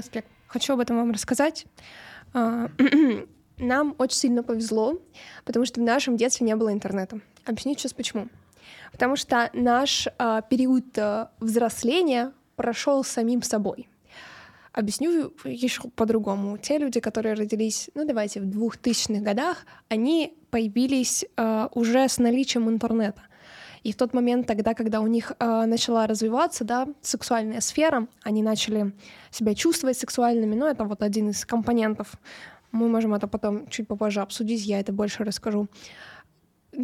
14 лет. Хочу об этом вам рассказать. А, нам очень сильно повезло, потому что в нашем детстве не было интернета. Объясню сейчас почему. Потому что наш а, период а, взросления прошел самим собой. Объясню еще по-другому. Те люди, которые родились, ну давайте, в 2000-х годах, они появились э, уже с наличием интернета. И в тот момент, тогда, когда у них э, начала развиваться, да, сексуальная сфера, они начали себя чувствовать сексуальными, ну, это вот один из компонентов. Мы можем это потом чуть попозже обсудить, я это больше расскажу.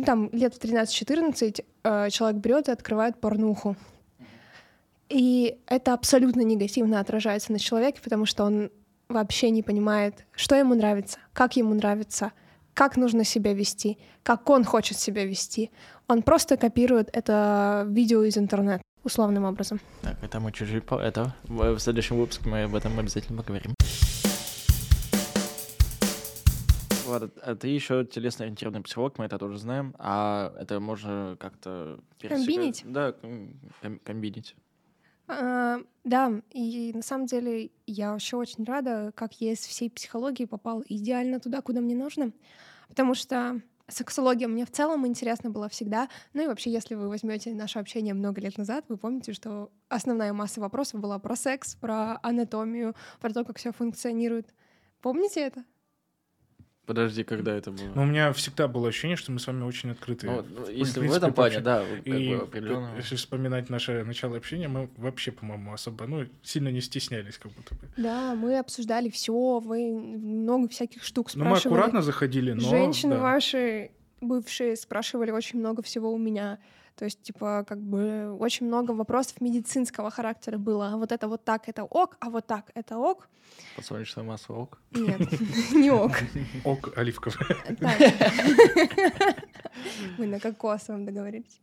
Там лет в 13-14 э, человек берет и открывает порнуху. И это абсолютно негативно отражается на человеке, потому что он вообще не понимает, что ему нравится, как ему нравится, как нужно себя вести, как он хочет себя вести. Он просто копирует это видео из интернета условным образом. Так, это мы чуть-чуть по это. В следующем выпуске мы об этом обязательно поговорим. Ладно, а ты еще телесно-ориентированный психолог, мы это тоже знаем. А это можно как-то... Комбинить? Да, ком- комбинить. А, да, и на самом деле я вообще очень рада, как я из всей психологии попала идеально туда, куда мне нужно, потому что сексология мне в целом интересна была всегда. Ну и вообще, если вы возьмете наше общение много лет назад, вы помните, что основная масса вопросов была про секс, про анатомию, про то, как все функционирует. Помните это? Подожди, когда это было? Ну, у меня всегда было ощущение, что мы с вами очень открыты. Ну, если в, в этом плане, да, как и бы определенно. Если вспоминать наше начало общения, мы вообще, по-моему, особо, ну, сильно не стеснялись, как будто бы. Да, мы обсуждали все, вы много всяких штук спрашивали. Ну, мы аккуратно заходили, но... Женщины да. ваши бывшие спрашивали очень много всего у меня. То есть, типа, как бы очень много вопросов медицинского характера было. Вот это вот так, это ок, а вот так, это ок. Подсолнечное масло ок? Нет, не ок. Ок оливковое. Мы на кокосовом договорились.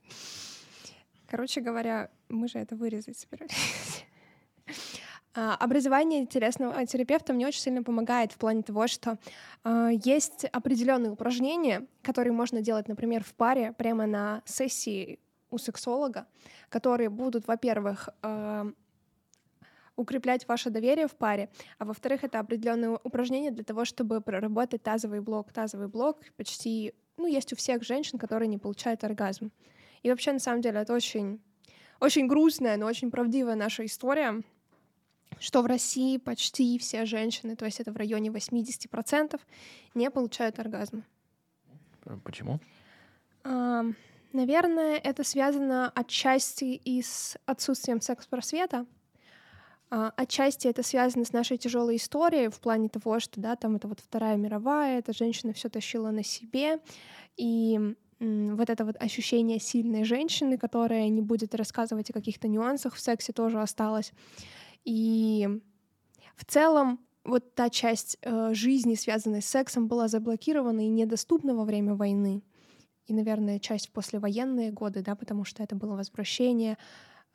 Короче говоря, мы же это вырезать собирались. А, образование телесного терапевта мне очень сильно помогает в плане того, что э, есть определенные упражнения, которые можно делать, например, в паре прямо на сессии у сексолога, которые будут, во-первых, э, укреплять ваше доверие в паре, а во-вторых, это определенные упражнения для того, чтобы проработать тазовый блок. Тазовый блок почти, ну, есть у всех женщин, которые не получают оргазм. И вообще, на самом деле, это очень, очень грустная, но очень правдивая наша история что в России почти все женщины, то есть это в районе 80%, не получают оргазм. Почему? Наверное, это связано отчасти и с отсутствием секс-просвета, а, отчасти это связано с нашей тяжелой историей в плане того, что да, там это вот Вторая мировая, эта женщина все тащила на себе, и вот это вот ощущение сильной женщины, которая не будет рассказывать о каких-то нюансах в сексе, тоже осталось. И в целом вот та часть э, жизни, связанной с сексом, была заблокирована и недоступна во время войны. И, наверное, часть послевоенные годы, да, потому что это было возвращение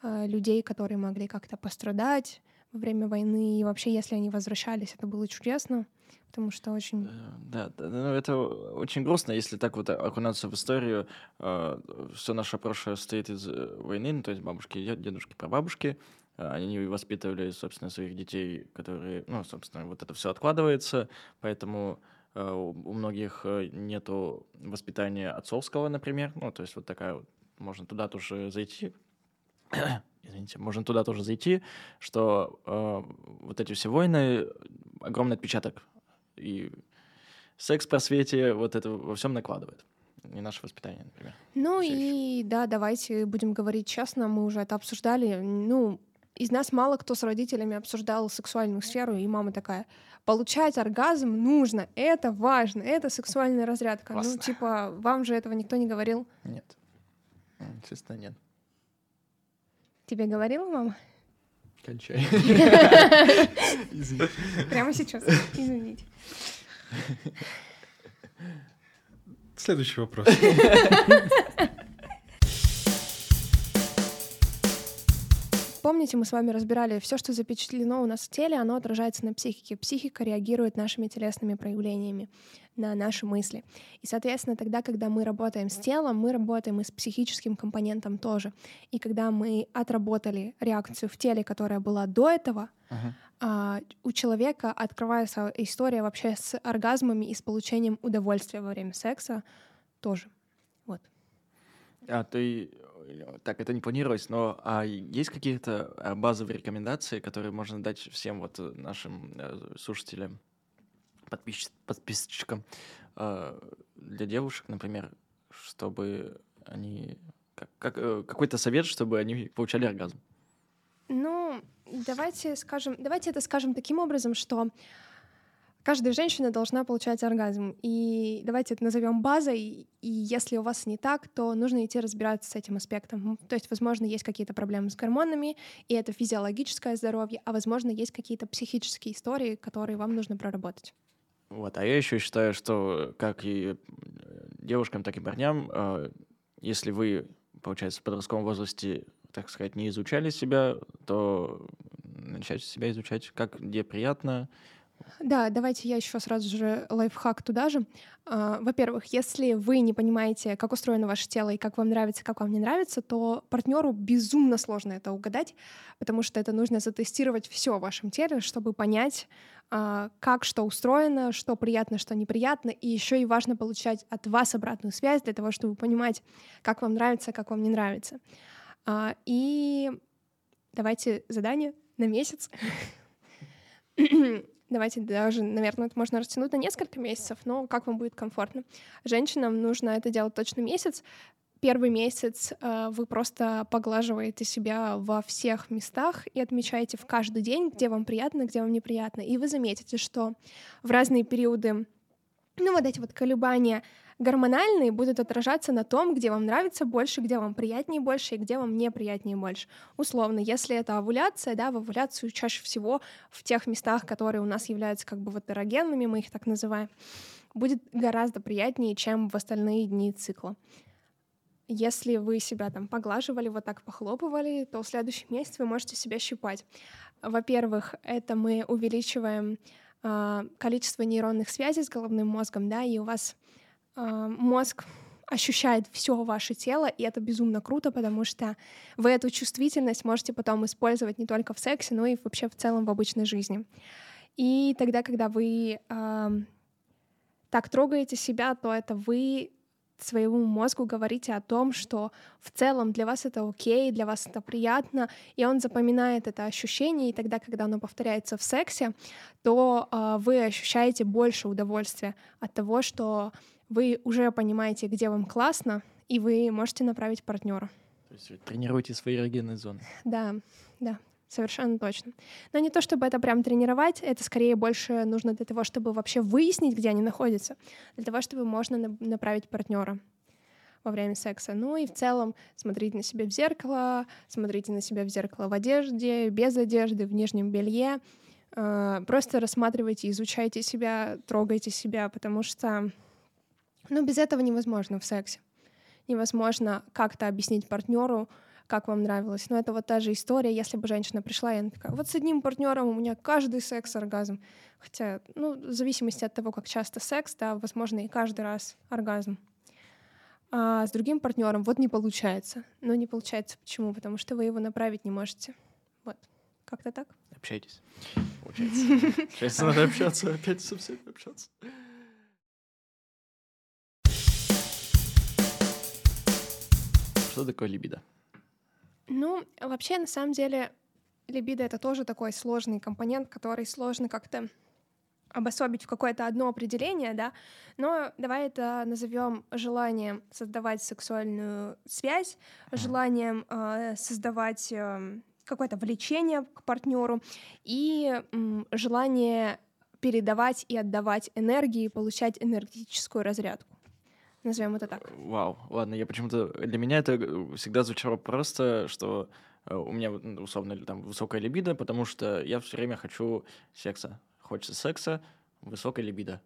э, людей, которые могли как-то пострадать во время войны. И вообще, если они возвращались, это было чудесно, потому что очень... Э, да, да ну, это очень грустно, если так вот окунаться в историю. Э, все наше прошлое состоит из э, войны, ну, то есть бабушки, дедушки, прабабушки. А, они воспитывали, собственно, своих детей, которые, ну, собственно, вот это все откладывается, поэтому у многих э, нету воспитания отцовского, например, ну, то есть вот такая вот, можно туда тоже зайти, извините, можно туда тоже зайти, что э, вот эти все войны, огромный отпечаток, и секс-просвете вот это во всем накладывает. Не наше воспитание, например. Ну и да, давайте будем говорить честно, мы уже это обсуждали. Ну, из нас мало кто с родителями обсуждал сексуальную сферу, и мама такая, получать оргазм нужно, это важно, это сексуальная разрядка. Ну, Классно. Ну, типа, вам же этого никто не говорил? Нет. Честно, нет. Тебе говорила мама? Кончай. Извините. Прямо сейчас. Извините. Следующий вопрос. Помните, мы с вами разбирали, все, что запечатлено у нас в теле, оно отражается на психике. Психика реагирует нашими телесными проявлениями на наши мысли. И, соответственно, тогда, когда мы работаем с телом, мы работаем и с психическим компонентом тоже. И когда мы отработали реакцию в теле, которая была до этого, uh-huh. а, у человека открывается история вообще с оргазмами и с получением удовольствия во время секса тоже. Вот. А ты так это не планировалось, но а есть какие-то а, базовые рекомендации, которые можно дать всем вот э, нашим э, слушателям, подписч- подписчикам э, для девушек, например, чтобы они как, как, какой-то совет, чтобы они получали оргазм? Ну, давайте скажем, давайте это скажем таким образом, что каждая женщина должна получать оргазм. И давайте это назовем базой. И если у вас не так, то нужно идти разбираться с этим аспектом. То есть, возможно, есть какие-то проблемы с гормонами, и это физиологическое здоровье, а возможно, есть какие-то психические истории, которые вам нужно проработать. Вот, а я еще считаю, что как и девушкам, так и парням, э, если вы, получается, в подростковом возрасте, так сказать, не изучали себя, то начать себя изучать, как где приятно, да, давайте я еще сразу же лайфхак туда же. А, во-первых, если вы не понимаете, как устроено ваше тело и как вам нравится, как вам не нравится, то партнеру безумно сложно это угадать, потому что это нужно затестировать все в вашем теле, чтобы понять, а, как что устроено, что приятно, что неприятно, и еще и важно получать от вас обратную связь для того, чтобы понимать, как вам нравится, как вам не нравится. А, и давайте задание на месяц. Давайте даже, наверное, это можно растянуть на несколько месяцев, но как вам будет комфортно. Женщинам нужно это делать точно месяц. Первый месяц э, вы просто поглаживаете себя во всех местах и отмечаете в каждый день, где вам приятно, где вам неприятно. И вы заметите, что в разные периоды, ну вот эти вот колебания гормональные будут отражаться на том, где вам нравится больше, где вам приятнее больше и где вам неприятнее больше. Условно, если это овуляция, да, в овуляцию чаще всего в тех местах, которые у нас являются как бы вот эрогенными, мы их так называем, будет гораздо приятнее, чем в остальные дни цикла. Если вы себя там поглаживали, вот так похлопывали, то в следующий месяц вы можете себя щипать. Во-первых, это мы увеличиваем э, количество нейронных связей с головным мозгом, да, и у вас а, мозг ощущает все ваше тело, и это безумно круто, потому что вы эту чувствительность можете потом использовать не только в сексе, но и вообще в целом в обычной жизни. И тогда, когда вы э, так трогаете себя, то это вы своему мозгу говорите о том, что в целом для вас это окей, для вас это приятно, и он запоминает это ощущение, и тогда, когда оно повторяется в сексе, то э, вы ощущаете больше удовольствия от того, что вы уже понимаете, где вам классно, и вы можете направить партнера. То есть вы тренируете свои эрогенные зоны. Да, да, совершенно точно. Но не то, чтобы это прям тренировать, это скорее больше нужно для того, чтобы вообще выяснить, где они находятся, для того, чтобы можно направить партнера во время секса. Ну и в целом смотрите на себя в зеркало, смотрите на себя в зеркало в одежде, без одежды, в нижнем белье. Э, просто рассматривайте, изучайте себя, трогайте себя, потому что но без этого невозможно в сексе. Невозможно как-то объяснить партнеру, как вам нравилось. Но это вот та же история, если бы женщина пришла, и она такая, вот с одним партнером у меня каждый секс оргазм. Хотя, ну, в зависимости от того, как часто секс, да, возможно, и каждый раз оргазм. А с другим партнером вот не получается. Но не получается почему? Потому что вы его направить не можете. Вот. Как-то так. Общайтесь. Получается. Сейчас надо общаться, опять со всеми общаться. Что такое либидо? Ну, вообще, на самом деле, либидо — это тоже такой сложный компонент, который сложно как-то обособить в какое-то одно определение, да, но давай это назовем желанием создавать сексуальную связь, желанием э, создавать э, какое-то влечение к партнеру и э, желание передавать и отдавать энергии, получать энергетическую разрядку назовем это так. Вау, ладно, я почему-то... Для меня это э, всегда звучало просто, что э, у меня, условно, там высокая либидо, потому что я все время хочу секса. Хочется секса, высокая либидо.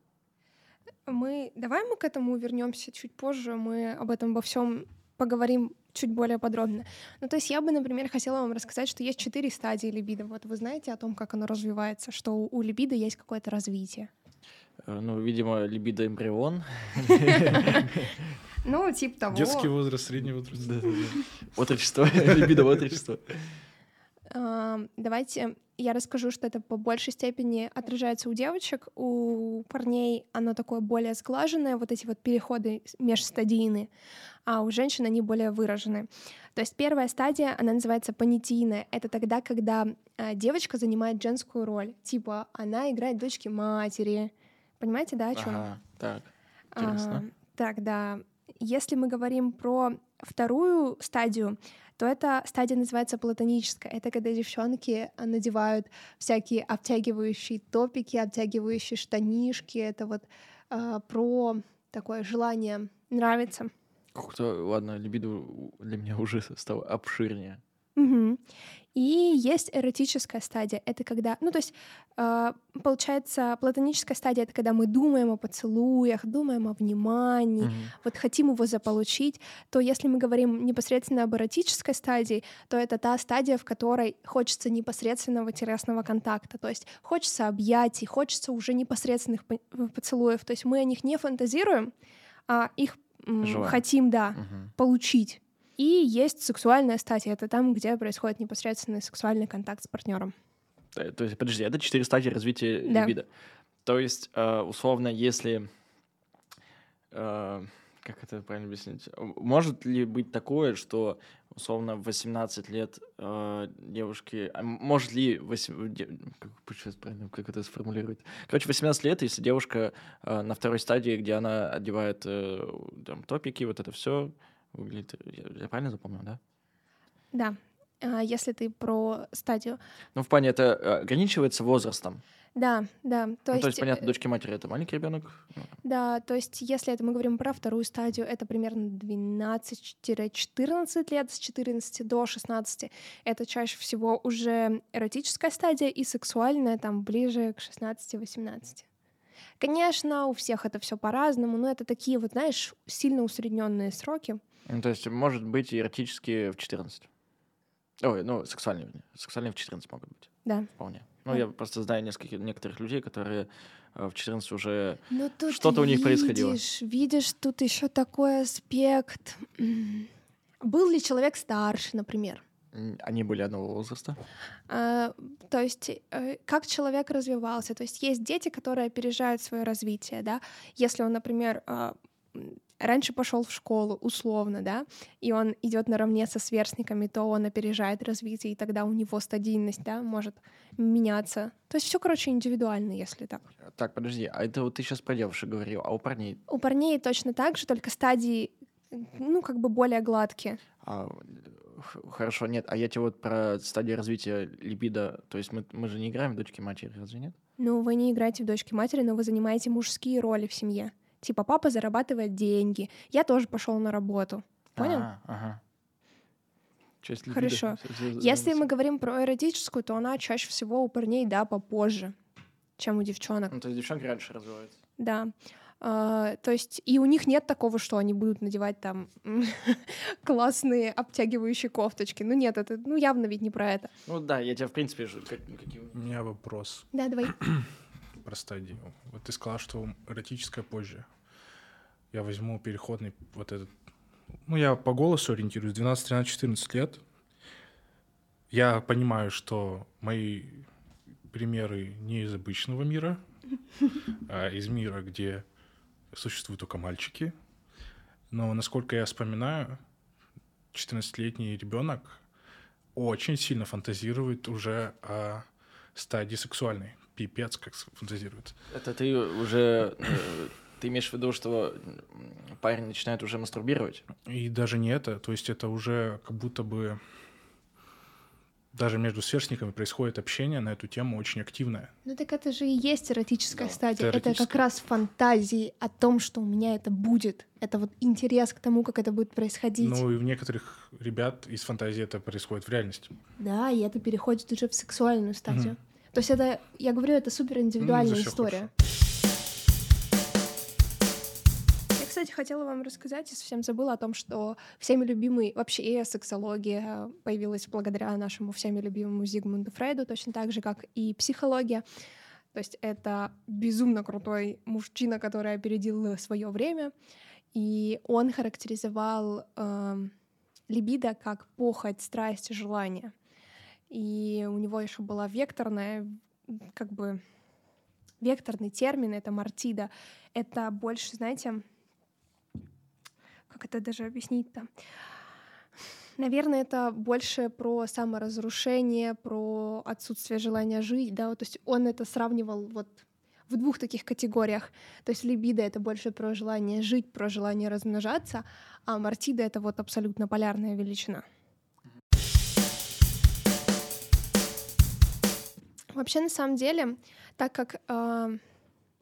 Мы... Давай мы к этому вернемся чуть позже, мы об этом обо всем поговорим чуть более подробно. Ну, то есть я бы, например, хотела вам рассказать, что есть четыре стадии либидо. Вот вы знаете о том, как оно развивается, что у либидо есть какое-то развитие. Э, ну, видимо, либидо эмбрион. Ну, типа того. Детский возраст, средний возраст. Отрочество, либидо отрочество. э, давайте я расскажу, что это по большей степени отражается у девочек, у парней оно такое более сглаженное, вот эти вот переходы межстадийные, а у женщин они более выражены. То есть первая стадия, она называется понятийная. Это тогда, когда э, девочка занимает женскую роль, типа она играет дочки матери. Понимаете, да, о чем? Ага, так, интересно. А, так, да. Если мы говорим про вторую стадию, то эта стадия называется платоническая. Это когда девчонки надевают всякие обтягивающие топики, обтягивающие штанишки. Это вот э, про такое желание нравится. Как-то, ладно, либидо для меня уже стало обширнее. Угу. И есть эротическая стадия. Это когда, ну то есть э, получается платоническая стадия это когда мы думаем о поцелуях, думаем о внимании, Мгм. вот хотим его заполучить. То если мы говорим непосредственно об эротической стадии, то это та стадия, в которой хочется непосредственного телесного контакта. То есть хочется объятий, хочется уже непосредственных по- э, поцелуев. То есть мы о них не фантазируем, а их м, хотим, да, Мгм. получить. И есть сексуальная стадия, это там, где происходит непосредственный сексуальный контакт с партнером. Э, То есть, подожди, это четыре стадии развития Да. либидо. То есть, э, условно, если... э, Как это правильно объяснить? Может ли быть такое, что, условно, в 18 лет э, девушки... а может ли... восем- де- Как, сейчас правильно, как это сформулировать? Короче, 18 лет, если девушка э, на второй стадии, где она одевает э, там, топики, вот это все выглядит... Я, я правильно запомнил, да? Да, а, если ты про стадию. Ну, в плане это э, ограничивается возрастом. Да, да. То, ну, есть, то есть, понятно, э, дочки матери это маленький ребенок. Да, то есть если это мы говорим про вторую стадию, это примерно 12-14 лет, с 14 до 16. Это чаще всего уже эротическая стадия и сексуальная там ближе к 16-18. Конечно, у всех это все по-разному, но это такие вот, знаешь, сильно усредненные сроки. Ну, то есть, может быть, эротические в 14. Ой, ну, сексуальные. Сексуальные в 14 могут быть, Да. вполне. Ну, Да. я просто знаю нескольких, некоторых людей, которые э, в 14 уже... Ну, Что-то у них происходило. Видишь, тут еще такой аспект. Был ли человек старше, например? Они были одного возраста. А, то есть, э, как человек развивался. То есть есть дети, которые опережают свое развитие, да. Если он, например, а, раньше пошел в школу, условно, да, и он идет наравне со сверстниками, то он опережает развитие, и тогда у него стадийность, да, может меняться. То есть все, короче, индивидуально, если так. Так, подожди, а это вот ты сейчас про девушек говорил, а у парней? У парней точно так же, только стадии, ну, как бы более гладкие. А, хорошо, нет, а я тебе вот про стадию развития либидо, то есть мы, мы же не играем в дочки матери, разве нет? Ну, вы не играете в дочки матери, но вы занимаете мужские роли в семье. Типа папа зарабатывает деньги, я тоже пошел на работу. Понял? А, ага. Часть Хорошо. Если мы говорим про эротическую, то она чаще всего у парней, да, попозже, чем у девчонок. Ну, то есть девчонки раньше развиваются. Да. А, то есть и у них нет такого, что они будут надевать там классные обтягивающие кофточки. Ну нет, это ну явно ведь не про это. Ну да, я тебя, в принципе, же... Как, ну, какие... У меня вопрос Да, давай. про стадию. Вот ты сказал, что эротическая позже. Я возьму переходный вот этот... Ну, я по голосу ориентируюсь. 12, 13, 14 лет. Я понимаю, что мои примеры не из обычного мира, а из мира, где существуют только мальчики. Но, насколько я вспоминаю, 14-летний ребенок очень сильно фантазирует уже о стадии сексуальной. Пипец, как фантазирует. Это ты уже... э, Ты имеешь в виду, что парень начинает уже мастурбировать? И даже не это, то есть это уже как будто бы даже между сверстниками происходит общение на эту тему очень активное. Ну так это же и есть эротическая Да, стадия. это Это, как раз фантазии о том, что у меня это будет. Это вот интерес к тому, как это будет происходить. Ну и у некоторых ребят из фантазии это происходит в реальности. Да, и это переходит уже в сексуальную стадию. То есть это, я говорю, это супер индивидуальная Ну, история. Я, кстати, хотела вам рассказать, я совсем забыла о том, что всеми любимый вообще и сексология появилась благодаря нашему всеми любимому Зигмунду Фрейду, точно так же, как и психология. То есть это безумно крутой мужчина, который опередил свое время, и он характеризовал эм, либидо как похоть, страсть, желание. И у него еще была векторная, как бы векторный термин, это мартида. Это больше, знаете, как это даже объяснить-то? Наверное, это больше про саморазрушение, про отсутствие желания жить, да, то есть он это сравнивал вот в двух таких категориях. То есть либидо — это больше про желание жить, про желание размножаться, а мартида — это вот абсолютно полярная величина. Вообще, на самом деле, так как э,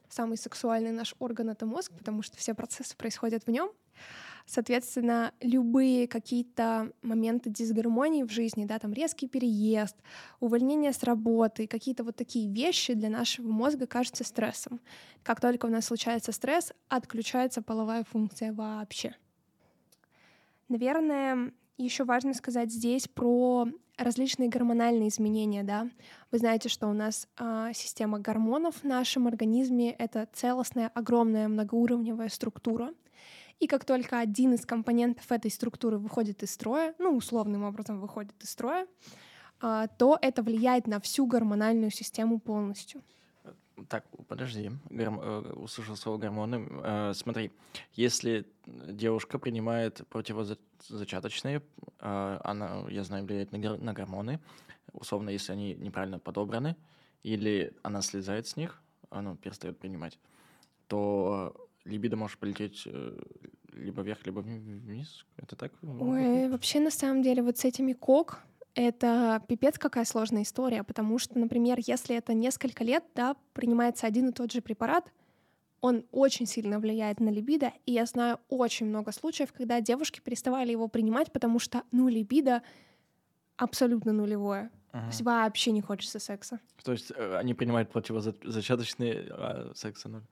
самый сексуальный наш орган — это мозг, потому что все процессы происходят в нем, Соответственно, любые какие-то моменты дисгармонии в жизни, да, там резкий переезд, увольнение с работы, какие-то вот такие вещи для нашего мозга кажутся стрессом. Как только у нас случается стресс, отключается половая функция вообще. Наверное, еще важно сказать здесь про различные гормональные изменения, да. Вы знаете, что у нас э, система гормонов в нашем организме — это целостная, огромная, многоуровневая структура — и как только один из компонентов этой структуры выходит из строя, ну, условным образом выходит из строя, а, то это влияет на всю гормональную систему полностью. Так, подожди, Горм... Э, услышал слово гормоны. Э, смотри, если девушка принимает противозачаточные, э, она, я знаю, влияет на, гор... на гормоны, условно, если они неправильно подобраны, или она слезает с них, она перестает принимать, то либидо может полететь э, либо вверх, либо вниз. Это так? Ой, вообще, на самом деле, вот с этими кок это пипец какая сложная история, потому что, например, если это несколько лет, да, принимается один и тот же препарат, он очень сильно влияет на либидо, и я знаю очень много случаев, когда девушки переставали его принимать, потому что, ну, либидо абсолютно нулевое. Ага. То есть вообще не хочется секса. То есть э, они принимают противозачаточные, а секса ноль?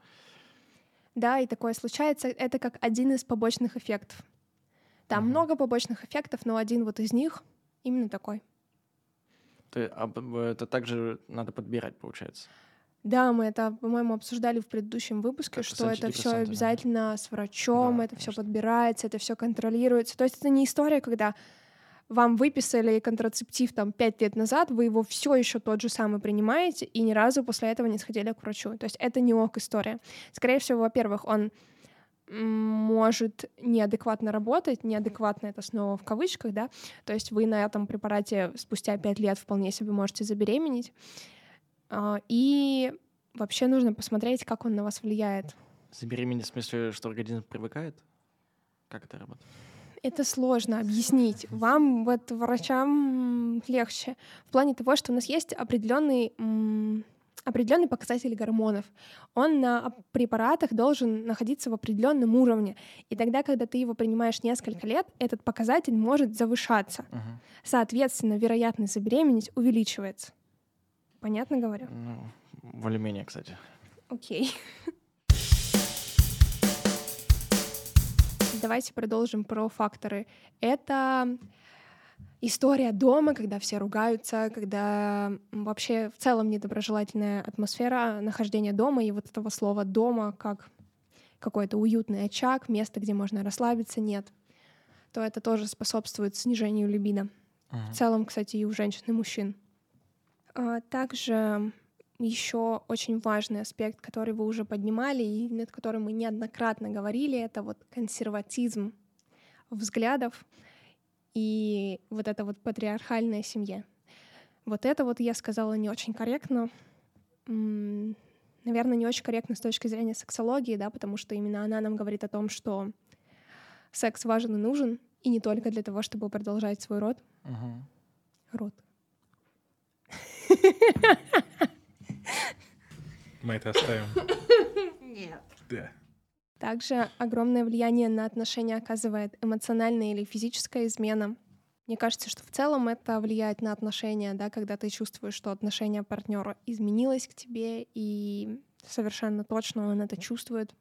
да, и такое случается, это как один из побочных эффектов. Там угу. много побочных эффектов, но один вот из них именно такой. Ты, это также надо подбирать, получается. Да, мы это, по-моему, обсуждали в предыдущем выпуске, как что это все обязательно да. с врачом, да, это все подбирается, это все контролируется. То есть это не история, когда вам выписали контрацептив там пять лет назад, вы его все еще тот же самый принимаете, и ни разу после этого не сходили к врачу. То есть это не ок история. Скорее всего, во-первых, он может неадекватно работать, неадекватно это снова в кавычках, да, то есть вы на этом препарате спустя пять лет вполне себе можете забеременеть, а, и вообще нужно посмотреть, как он на вас влияет. Забеременеть в смысле, что организм привыкает? Как это работает? это сложно объяснить. Вам, вот врачам, легче. В плане того, что у нас есть определенный определенный показатель гормонов. Он на препаратах должен находиться в определенном уровне. И тогда, когда ты его принимаешь несколько лет, этот показатель может завышаться. Uh-huh. Соответственно, вероятность забеременеть увеличивается. Понятно говорю? Ну, более-менее, кстати. Окей. Давайте продолжим про факторы. Это история дома, когда все ругаются, когда вообще в целом недоброжелательная атмосфера нахождения дома и вот этого слова «дома» как какой-то уютный очаг, место, где можно расслабиться, нет, то это тоже способствует снижению либидо. Uh-huh. В целом, кстати, и у женщин, и мужчин. А также еще очень важный аспект, который вы уже поднимали и над которым мы неоднократно говорили, это вот консерватизм взглядов и вот эта вот патриархальная семья. Вот это вот я сказала не очень корректно. Наверное, не очень корректно с точки зрения сексологии, да, потому что именно она нам говорит о том, что секс важен и нужен, и не только для того, чтобы продолжать свой род. Uh-huh. Род. Мы это оставим. Нет. Да. Также огромное влияние на отношения оказывает эмоциональная или физическая измена. Мне кажется, что в целом это влияет на отношения, да, когда ты чувствуешь, что отношение партнера изменилось к тебе, и совершенно точно он это чувствует.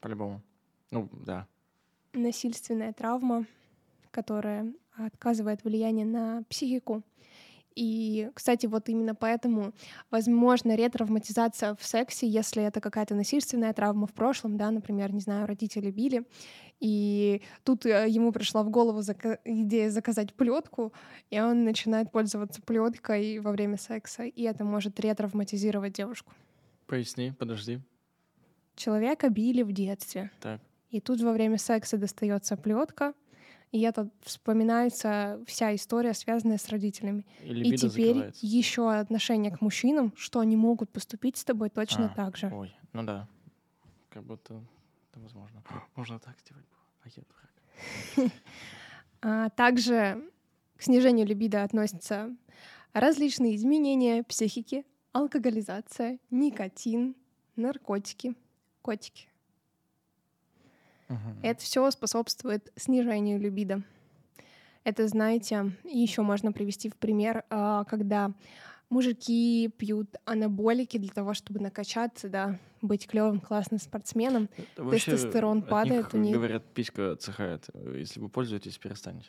По-любому. Ну, да. Насильственная травма, которая оказывает влияние на психику И, кстати, вот именно поэтому возможно ретравматизация в сексе, если это какая-то насильственная травма в прошлом, да, например, не знаю, родители били, и тут э, ему пришла в голову зака- идея заказать плетку, и он начинает пользоваться плеткой во время секса, и это может ретравматизировать девушку. Поясни, подожди. Человека били в детстве. Так. И тут во время секса достается плетка, и это вспоминается вся история, связанная с родителями. И И теперь еще отношение к мужчинам, что они могут поступить с тобой точно А, так же. Ой, ну да. Как будто это возможно. Можно так сделать. А я дурак. А также к снижению либидо относятся различные изменения психики, алкоголизация, никотин, наркотики, котики. Мгм. Это все способствует снижению либидо. Это, знаете, еще можно привести в пример, а, когда мужики пьют анаболики для того, чтобы накачаться, да, быть клевым, классным спортсменом. Это тестостерон падает них, у них. Говорят, писька отсыхает. Если вы пользуетесь, перестаньте.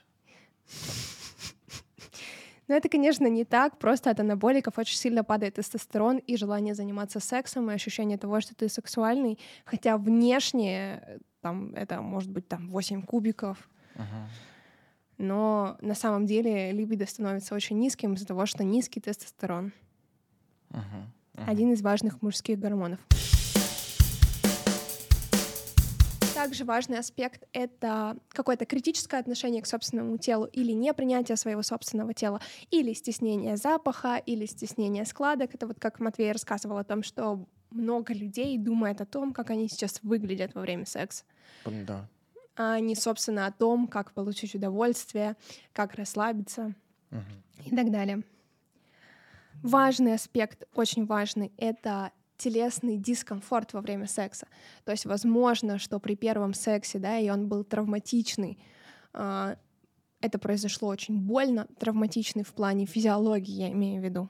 Но это, конечно, не так. Просто от анаболиков очень сильно падает тестостерон и желание заниматься сексом, и ощущение того, что ты сексуальный. Хотя внешне э, там это может быть там 8 кубиков, Ага. но на самом деле либидо становится очень низким из-за того, что низкий тестостерон. Ага. Ага. один из важных мужских гормонов. Также важный аспект — это какое-то критическое отношение к собственному телу или непринятие своего собственного тела, или стеснение запаха, или стеснение складок. Это вот как Матвей рассказывал о том, что много людей думает о том, как они сейчас выглядят во время секса, Да. а не, собственно, о том, как получить удовольствие, как расслабиться Мгм. и так далее. Важный аспект, очень важный, это телесный дискомфорт во время секса. То есть, возможно, что при первом сексе, да, и он был травматичный, а, это произошло очень больно, травматичный в плане физиологии, я имею в виду.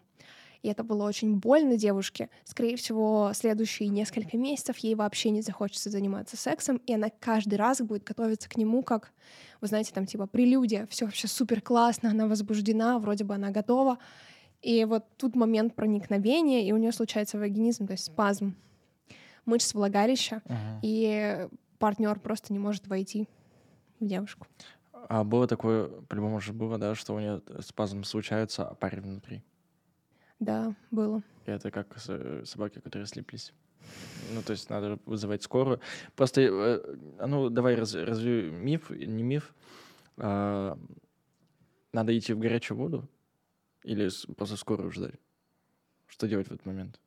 И это было очень больно девушке. Скорее всего, следующие несколько месяцев ей вообще не захочется заниматься сексом, и она каждый раз будет готовиться к нему как, вы знаете, там типа прелюдия, все вообще супер классно, она возбуждена, вроде бы она готова. И вот тут момент проникновения, и у нее случается вагинизм, то есть спазм мышц влагалища, Ага. и партнер просто не может войти в девушку. А было такое, по-любому же было, да, что у нее спазм случается, а парень внутри. Да, было. И это как э, собаки, которые слиплись. Ну, то есть надо вызывать скорую. Просто, э, а ну, давай раз, разве миф, не миф. А, надо идти в горячую воду или просто скорую ждать? Что делать в этот момент?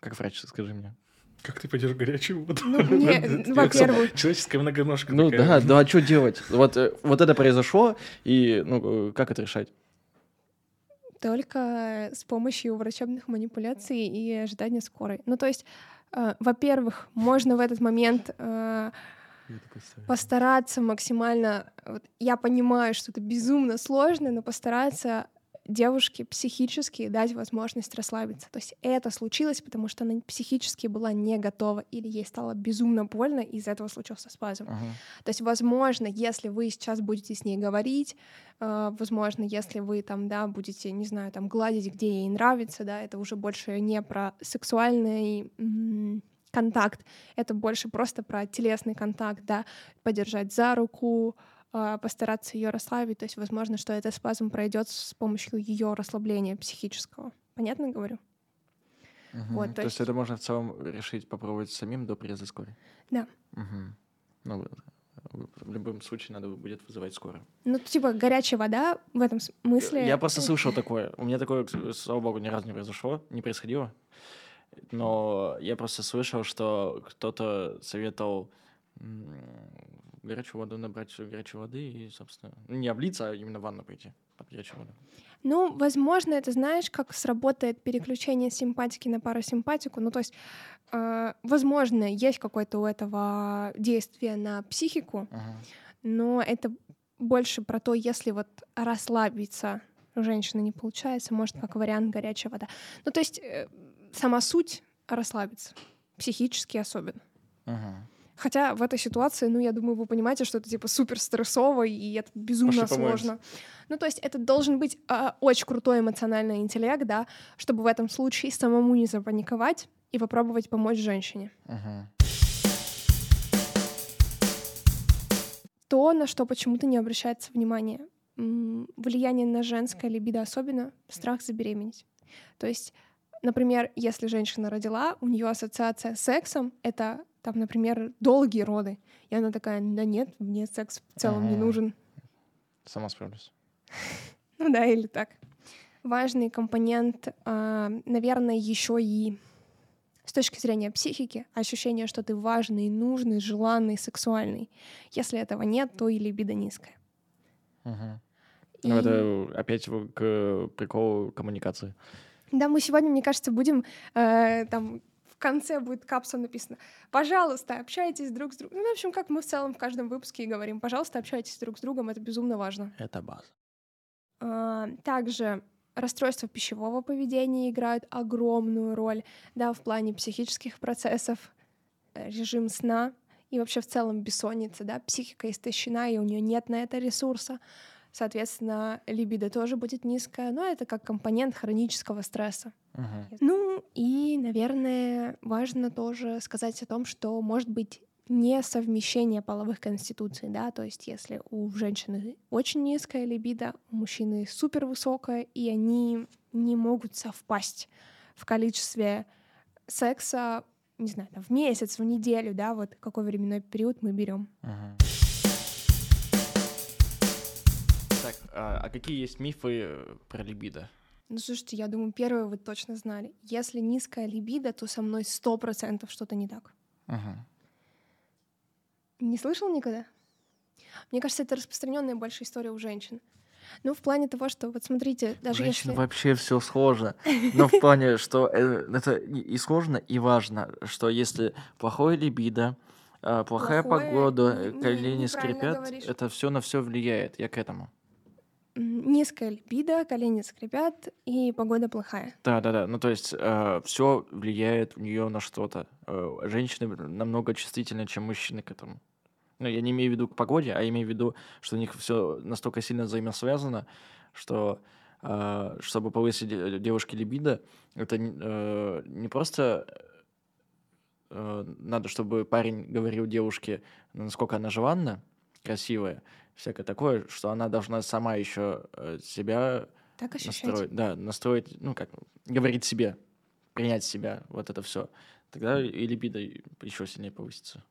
Как врач, скажи мне. Как ты пойдешь в горячую воду? Ну, не, во-первых, Человеческая многоножка Ну такая. да, да, а что делать? Вот, э, вот это произошло, и ну, э, как это решать? только с помощью врачебных манипуляций и ожидания скорой. Ну, то есть, э, во-первых, можно в этот момент э, постараться максимально... вот я понимаю, что это безумно сложно, но постараться девушке психически дать возможность расслабиться. То есть это случилось, потому что она психически была не готова, или ей стало безумно больно, и из-за этого случился спазм. Ага. То есть, возможно, если вы сейчас будете с ней говорить, э, возможно, если вы там, да, будете, не знаю, там гладить, где ей нравится, да, это уже больше не про сексуальный контакт, это больше просто про телесный контакт, да, подержать за руку, постараться ее расслабить. То есть, возможно, что этот спазм пройдет с помощью ее расслабления психического. Понятно говорю? Мгм. Вот, то то есть есть- это можно в целом решить, попробовать самим до приезда скорой? Да. Мгм. Ну, в- любом случае надо будет вызывать скорую. Ну, типа горячая вода в этом смысле. Я просто слышал такое. У меня такое, слава богу, ни разу не произошло, не происходило. Но я просто слышал, что кто-то советовал горячую воду набрать горячей воды и, собственно, ну, не облиться, а именно в ванну пойти под горячую воду. Ну, возможно, это знаешь, как сработает переключение симпатики на парасимпатику. Ну, то есть, э, возможно, есть какое-то у этого действие на психику, Ага. но это больше про то, если вот расслабиться у женщины не получается, может, как вариант горячая вода. Ну, то есть, э, сама суть расслабиться, психически особенно. Ага. Хотя в этой ситуации, ну, я думаю, вы понимаете, что это типа супер стрессово, и это безумно Пошли помоемся. сложно. Ну, то есть это должен быть э, очень крутой эмоциональный интеллект, да, чтобы в этом случае самому не запаниковать и попробовать помочь женщине. Мгм. То, на что почему-то не обращается внимание. Влияние на женское либидо особенно страх забеременеть. То есть, например, если женщина родила, у нее ассоциация с сексом — это, там, например, долгие роды. И она такая, да нет, мне секс в целом не Ага. нужен. Сама справлюсь. Ну да, или так. Важный компонент, а, наверное, еще и с точки зрения психики, ощущение, что ты важный, нужный, желанный, сексуальный. Если этого нет, то и либидо низкое. Мгм. И- Ну, это опять в- к приколу коммуникации. Да, мы сегодня, мне кажется, будем э, там в конце будет капсом написано «Пожалуйста, общайтесь друг с другом». Ну, в общем, как мы в целом в каждом выпуске и говорим «Пожалуйста, общайтесь друг с другом», это безумно важно. Это база. А, Также расстройства пищевого поведения играют огромную роль, да, в плане психических процессов, э, режим сна и вообще в целом бессонница, да, психика истощена, и у нее нет на это ресурса. Соответственно, либидо тоже будет низкое, но это как компонент хронического стресса. Мгм. Ну и, наверное, важно тоже сказать о том, что может быть несовмещение половых конституций, да, то есть если у женщины очень низкая либидо, у мужчины супер высокая, и они не могут совпасть в количестве секса, не знаю, там, в месяц, в неделю, да, вот какой временной период мы берем. Мгм. А, а какие есть мифы э, про либидо? Ну, слушайте, я думаю, первое вы точно знали. Если низкая либидо, то со мной сто процентов что-то не так. Мгм. Не слышал никогда? Мне кажется, это распространенная больше история у женщин. Ну, в плане того, что вот смотрите, У даже женщин если... вообще все сложно. Но в плане, что э, это и сложно, и важно, что если плохое либидо, а, плохая Плохое, погода, н- не- колени скрипят, говоришь. это все на все влияет. Я к этому. Низкая либидо, колени скрипят, и погода плохая. Да, да, да. Ну, то есть все влияет у нее на что-то. Э, женщины намного чувствительнее, чем мужчины к этому. Ну, я не имею в виду к погоде, а имею в виду, что у них все настолько сильно взаимосвязано, что э, чтобы повысить де- девушке либидо, это э, не просто э, надо, чтобы парень говорил девушке, насколько она желанна, красивая, всякое такое, что она должна сама еще себя Так ощущать. настроить, да, настроить, ну как, говорить себе, принять себя, вот это все. Тогда и либидо еще сильнее повысится.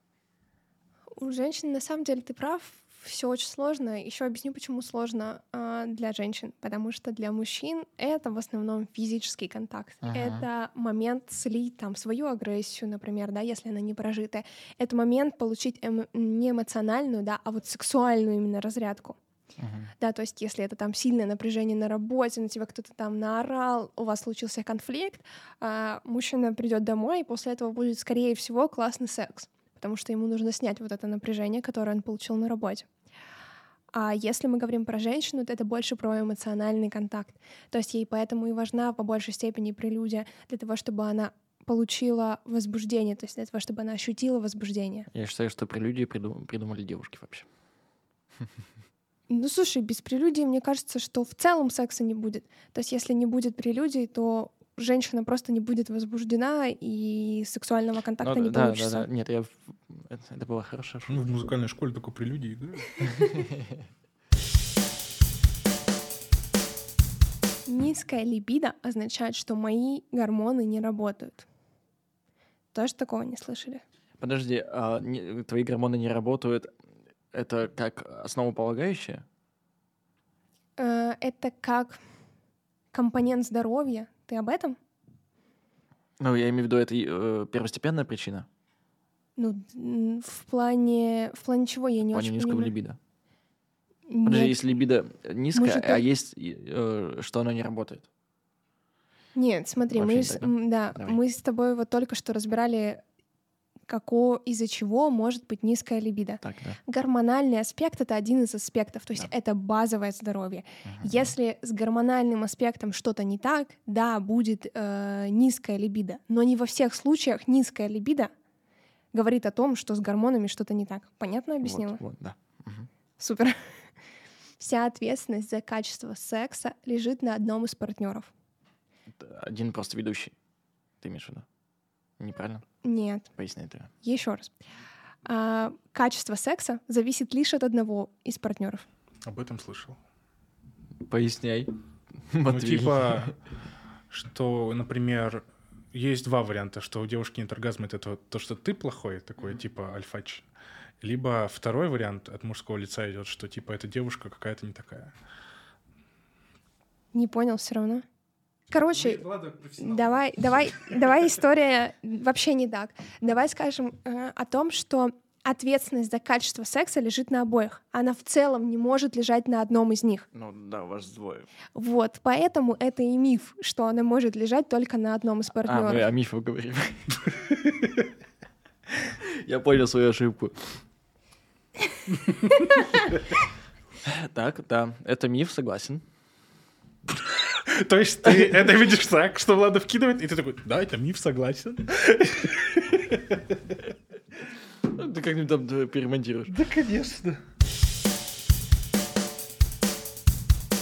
У женщин, на самом деле, ты прав, все очень сложно. Еще объясню, почему сложно а, для женщин. Потому что для мужчин это в основном физический контакт. Ага. Это момент слить там свою агрессию, например, да, если она не прожитая. Это момент получить эмо- не эмоциональную, да, а вот сексуальную именно разрядку. Мгм. Да, то есть если это там сильное напряжение на работе, на тебя кто-то там наорал, у вас случился конфликт, а, мужчина придет домой, и после этого будет, скорее всего, классный секс, потому что ему нужно снять вот это напряжение, которое он получил на работе. А если мы говорим про женщину, то это больше про эмоциональный контакт. То есть ей поэтому и важна по большей степени прелюдия для того, чтобы она получила возбуждение, то есть для того, чтобы она ощутила возбуждение. Я считаю, что прелюдии придум- придумали девушки вообще. Ну, слушай, без прелюдии, мне кажется, что в целом секса не будет. То есть, если не будет прелюдий, то женщина просто не будет возбуждена, и сексуального контакта Ну, не да, получится. да, да. Нет, я... Это, это было хорошо. Ну, в музыкальной школе только прелюдии играют. Низкая либидо означает, что мои гормоны не работают. Тоже такого не слышали? Подожди, а не- твои гормоны не работают, это как основополагающее? Э, Это как компонент здоровья. Ты об этом? Ну, я имею в виду, это э, первостепенная причина Ну, в плане... В плане чего я в не плане очень низкого понимаю. либидо. Подожди, если либидо низкое, же а есть, э, что оно не работает. Нет, смотри, Вообще мы, не с, да? м, да, Давай. мы с тобой вот только что разбирали, како, из-за чего может быть низкая либидо. Так, да. Гормональный аспект — это один из аспектов, то есть Да. это базовое здоровье. Мгм. Если с гормональным аспектом что-то не так, да, будет э, низкая либидо, но не во всех случаях низкая либидо говорит о том, что с гормонами что-то не так. Понятно объяснила? Вот, вот, да. Мгм. Супер. Вся ответственность за качество секса лежит на одном из партнеров. Один просто ведущий. Ты имеешь в виду? Неправильно? Нет, Поясни это. еще раз. А, качество секса зависит лишь от одного из партнеров. Об этом слышал. Поясняй. Ну, Матвей. типа, что, например, есть два варианта, что у девушки нет оргазма, это то, то, что ты плохой, такой, типа, альфач. Либо второй вариант от мужского лица идет, что, типа, эта девушка какая-то не такая. Не понял все равно. Короче, Давай, давай, давай история вообще не так. Давай скажем э, о том, что ответственность за качество секса лежит на обоих. Она в целом не может лежать на одном из них. Ну да, у вас двое. Вот, поэтому это и миф, что она может лежать только на одном из А, мы партнеров. о мифах говорим. Я понял свою ошибку. Так, да, это миф, согласен. То есть ты это видишь так, что Влада вкидывает, и ты такой, да, это миф, согласен. Ну, Ты как-нибудь там да, перемонтируешь. Да, конечно.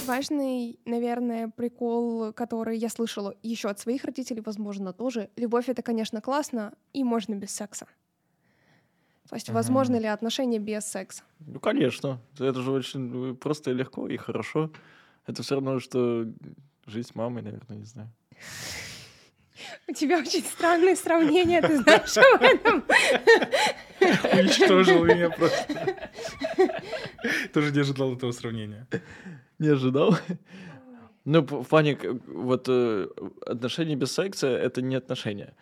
Важный, наверное, прикол, который я слышала еще от своих родителей, возможно, тоже. Любовь это, конечно, классно, и можно без секса. То есть, возможно ли отношения без секса? Ну, конечно. Это же очень э, просто и легко, и хорошо. Это все равно, что жить с мамой, наверное, не знаю. У тебя очень странные сравнения, ты знаешь об этом? Уничтожил меня просто. Тоже не ожидал этого сравнения. Не ожидал. Ну, п- в плане, к- вот э, отношения без секса — это не отношения.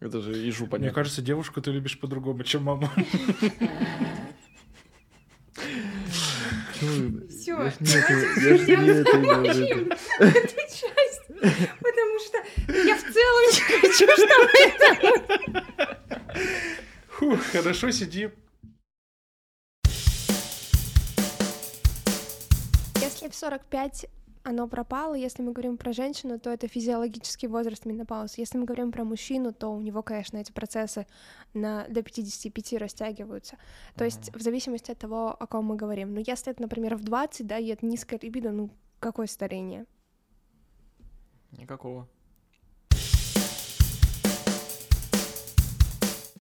Это же ежу Мне понятно. кажется, девушку ты любишь по-другому, чем маму. Всё, Я ж не давайте это- я ж не эту часть, потому что я в целом не хочу, чтобы это... Фух, хорошо, сиди. Если в 45 оно пропало, если мы говорим про женщину, то это физиологический возраст менопаузы. Если мы говорим про мужчину, то у него, конечно, эти процессы на, до 55 растягиваются. То есть в зависимости от того, о ком мы говорим. Но если это, например, в 20, да, и это низкая либидо, ну какое старение? Никакого.